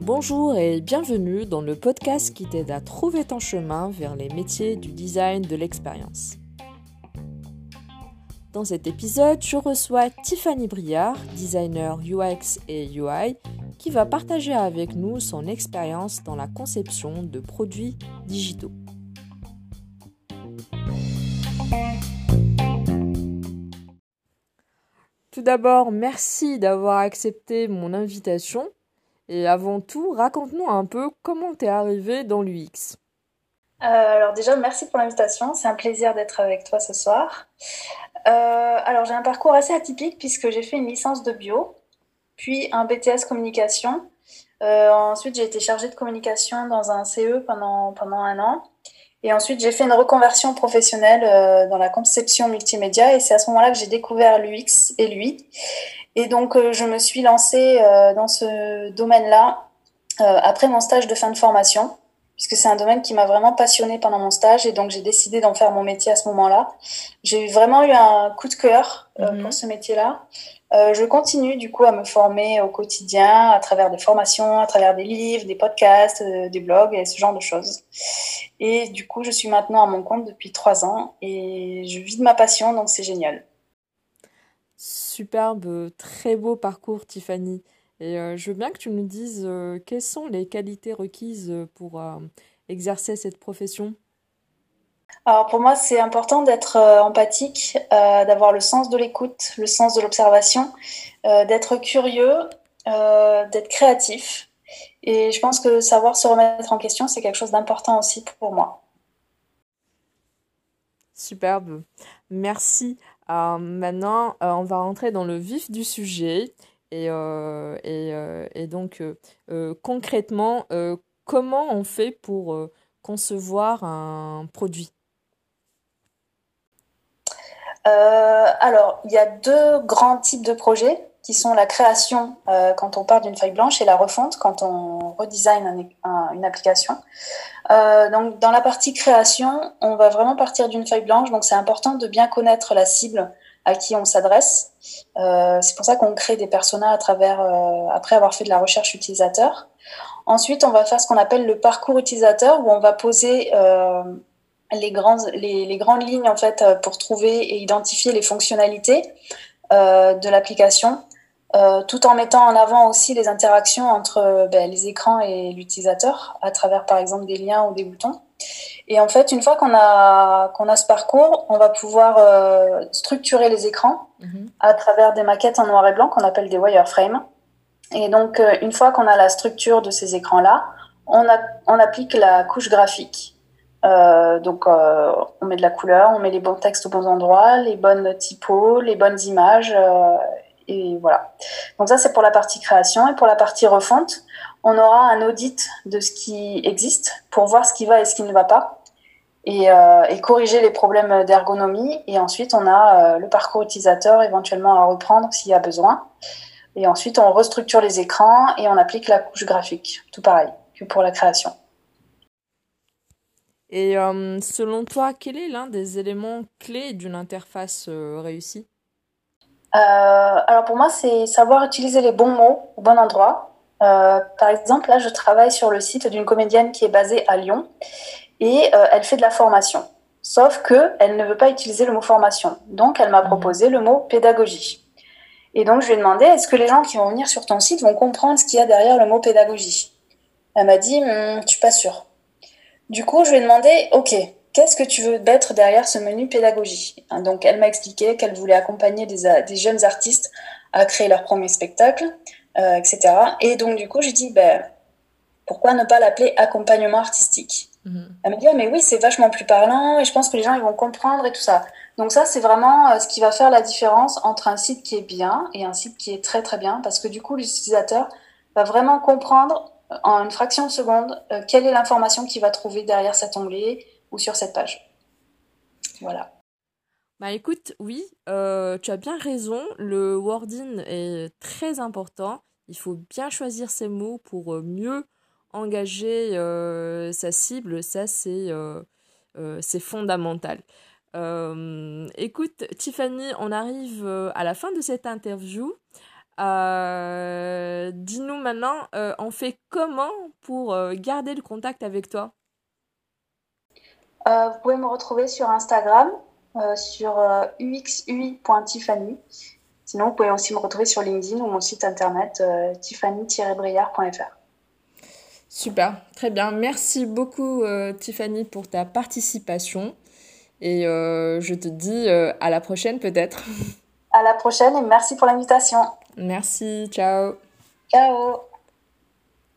Bonjour et bienvenue dans le podcast qui t'aide à trouver ton chemin vers les métiers du design de l'expérience. Dans cet épisode, je reçois Tiffany Briard, designer UX et UI, qui va partager avec nous son expérience dans la conception de produits digitaux. Tout d'abord, merci d'avoir accepté mon invitation. Et avant tout, raconte-nous un peu comment tu es arrivé dans l'UX. Euh, alors déjà, merci pour l'invitation. C'est un plaisir d'être avec toi ce soir. Euh, alors j'ai un parcours assez atypique puisque j'ai fait une licence de bio, puis un BTS communication. Euh, ensuite, j'ai été chargée de communication dans un CE pendant un an. Et ensuite, j'ai fait une reconversion professionnelle euh, dans la conception multimédia. Et c'est à ce moment-là que j'ai découvert l'UX et lui. Et donc, euh, je me suis lancée euh, dans ce domaine-là après mon stage de fin de formation, puisque c'est un domaine qui m'a vraiment passionnée pendant mon stage. Et donc, j'ai décidé d'en faire mon métier à ce moment-là. J'ai vraiment eu un coup de cœur mhm. pour ce métier-là. Euh, je continue du coup à me former au quotidien à travers des formations, à travers des livres, des podcasts, euh, des blogs et ce genre de choses. Et du coup, je suis maintenant à mon compte depuis trois ans et je vis de ma passion, donc c'est génial. Superbe, très beau parcours, Tiffany. Et euh, je veux bien que tu nous dises quelles sont les qualités requises pour exercer cette profession? Alors pour moi, c'est important d'être euh, empathique, euh, d'avoir le sens de l'écoute, le sens de l'observation, euh, d'être curieux, d'être créatif. Et je pense que savoir se remettre en question, c'est quelque chose d'important aussi pour moi. Superbe. Merci. maintenant, on va rentrer dans le vif du sujet. Et, et donc, concrètement, comment on fait pour concevoir un produit? Alors, il y a deux grands types de projets qui sont la création euh, quand on part d'une feuille blanche et la refonte quand on redesign une application. Euh, donc, dans la partie création, on va vraiment partir d'une feuille blanche, donc c'est important de bien connaître la cible à qui on s'adresse. c'est pour ça qu'on crée des personas à travers, après avoir fait de la recherche utilisateur. Ensuite, on va faire ce qu'on appelle le parcours utilisateur, où on va poser les, grandes, les, les, grandes lignes en fait euh, pour trouver et identifier les fonctionnalités euh, de l'application, euh, tout en mettant en avant aussi les interactions entre ben, les écrans et l'utilisateur à travers par exemple des liens ou des boutons. Et en fait, une fois qu'on a, qu'on a ce parcours, on va pouvoir euh, structurer les écrans mm-hmm. à travers des maquettes en noir et blanc qu'on appelle des wireframes. Et donc, euh, une fois qu'on a la structure de ces écrans-là, on, a, on applique la couche graphique. Euh, donc, euh, on met de la couleur, on met les bons textes aux bons endroits, les bonnes typos, les bonnes images, euh, et voilà. Donc ça, c'est pour la partie création. Et pour la partie refonte, on aura un audit de ce qui existe pour voir ce qui va et ce qui ne va pas, et, et corriger les problèmes d'ergonomie. Et ensuite, on a le parcours utilisateur éventuellement à reprendre s'il y a besoin. Et ensuite, on restructure les écrans et on applique la couche graphique. Tout pareil que pour la création. Et euh, selon toi, quel est l'un des éléments clés d'une interface euh, réussie? Euh, Alors pour moi, c'est savoir utiliser les bons mots au bon endroit. par exemple, là, je travaille sur le site d'une comédienne qui est basée à Lyon et elle fait de la formation. Sauf qu'elle ne veut pas utiliser le mot formation. Donc, elle m'a mmh. proposé le mot pédagogie. Et donc, je lui ai demandé, est-ce que les gens qui vont venir sur ton site vont comprendre ce qu'il y a derrière le mot pédagogie? Elle m'a dit, hm, je suis pas sûre. Du coup, je lui ai demandé, OK, qu'est-ce que tu veux mettre derrière ce menu pédagogie? Donc, elle m'a expliqué qu'elle voulait accompagner des, jeunes artistes à créer leur premier spectacle, euh, etc. Et donc, du coup, j'ai dit, ben, pourquoi ne pas l'appeler accompagnement artistique? Mhm. Elle m'a dit, ah, mais oui, c'est vachement plus parlant et je pense que les gens ils vont comprendre et tout ça. Donc ça, c'est vraiment euh, ce qui va faire la différence entre un site qui est bien et un site qui est très très bien parce que du coup, l'utilisateur va vraiment comprendre en une fraction de seconde euh, quelle est l'information qu'il va trouver derrière cet onglet ou sur cette page. Voilà. Bah écoute, oui, euh, tu as bien raison, le wording est très important. Il faut bien choisir ses mots pour euh, mieux engager sa cible, ça c'est c'est fondamental. écoute, Tiffany, on arrive à la fin de cette interview. Dis-nous maintenant, on fait comment pour garder le contact avec toi? Vous pouvez me retrouver sur Instagram, sur uxui.tiffany. Sinon, vous pouvez aussi me retrouver sur LinkedIn ou mon site internet tiffany-briard.fr. Super, très bien. Merci beaucoup euh, Tiffany pour ta participation et euh, je te dis euh, à la prochaine peut-être. À la prochaine et merci pour l'invitation. Merci, ciao. Ciao.